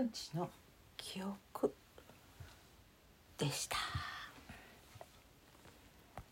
命の記憶でした。